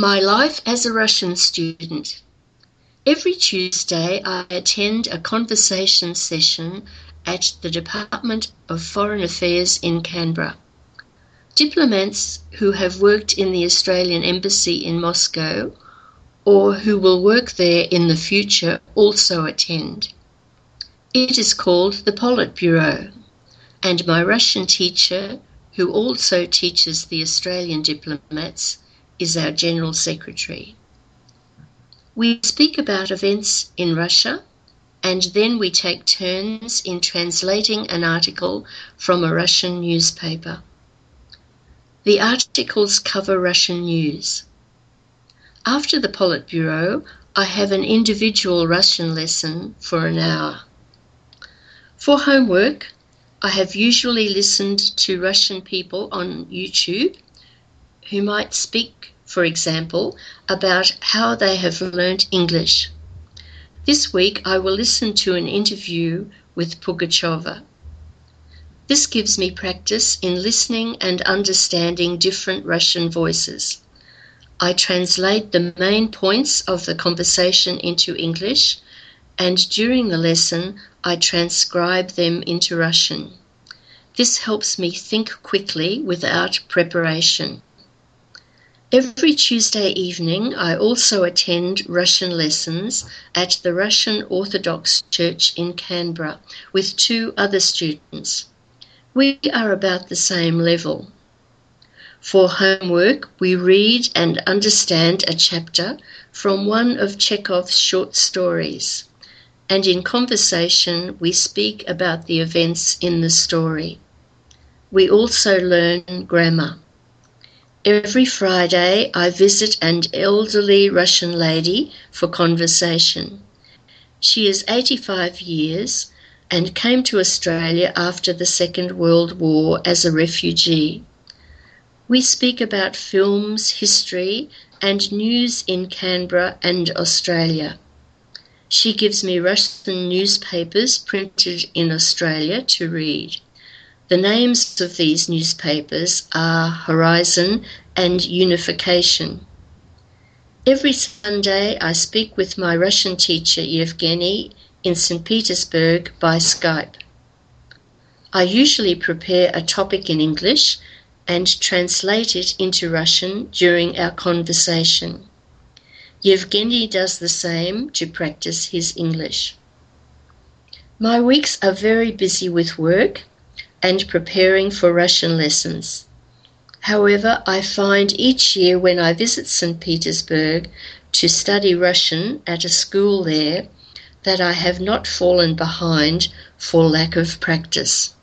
My life as a Russian student. Every Tuesday, I attend a conversation session at the Department of Foreign Affairs in Canberra. Diplomats who have worked in the Australian Embassy in Moscow or who will work there in the future also attend. It is called the Politburo, and my Russian teacher, who also teaches the Australian diplomats, is our General Secretary. We speak about events in Russia and then we take turns in translating an article from a Russian newspaper. The articles cover Russian news. After the Politburo, I have an individual Russian lesson for an hour. For homework, I have usually listened to Russian people on YouTube who might speak, for example, about how they have learnt English. This week I will listen to an interview with Pugacheva. This gives me practice in listening and understanding different Russian voices. I translate the main points of the conversation into English, and during the lesson, I transcribe them into Russian. This helps me think quickly without preparation. Every Tuesday evening, I also attend Russian lessons at the Russian Orthodox Church in Canberra with two other students. We are about the same level. For homework, we read and understand a chapter from one of Chekhov's short stories, and in conversation, we speak about the events in the story. We also learn grammar. Every Friday, I visit an elderly Russian lady for conversation. She is 85 years and came to Australia after the Second World War as a refugee. We speak about films, history, and news in Canberra and Australia. She gives me Russian newspapers printed in Australia to read. The names of these newspapers are Horizon and Unification. Every Sunday, I speak with my Russian teacher Yevgeny in St. Petersburg by Skype. I usually prepare a topic in English and translate it into Russian during our conversation. Yevgeny does the same to practice his English. My weeks are very busy with work and preparing for Russian lessons. However, I find each year when I visit St. Petersburg to study Russian at a school there that I have not fallen behind for lack of practice.